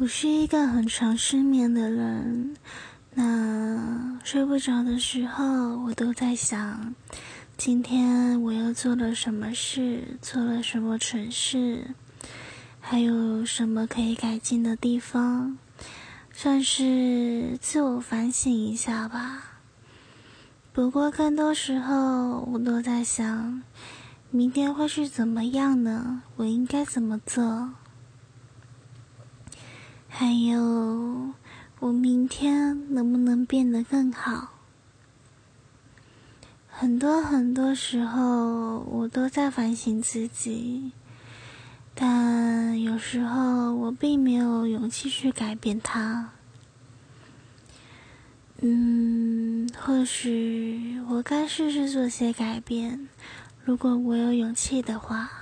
我是一个很常失眠的人，那睡不着的时候，我都在想，今天我又做了什么事，做了什么蠢事，还有什么可以改进的地方，算是自我反省一下吧。不过更多时候，我都在想，明天会是怎么样呢？我应该怎么做？还有，我明天能不能变得更好？很多很多时候，我都在反省自己，但有时候我并没有勇气去改变它。嗯，或许我该试试做些改变，如果我有勇气的话。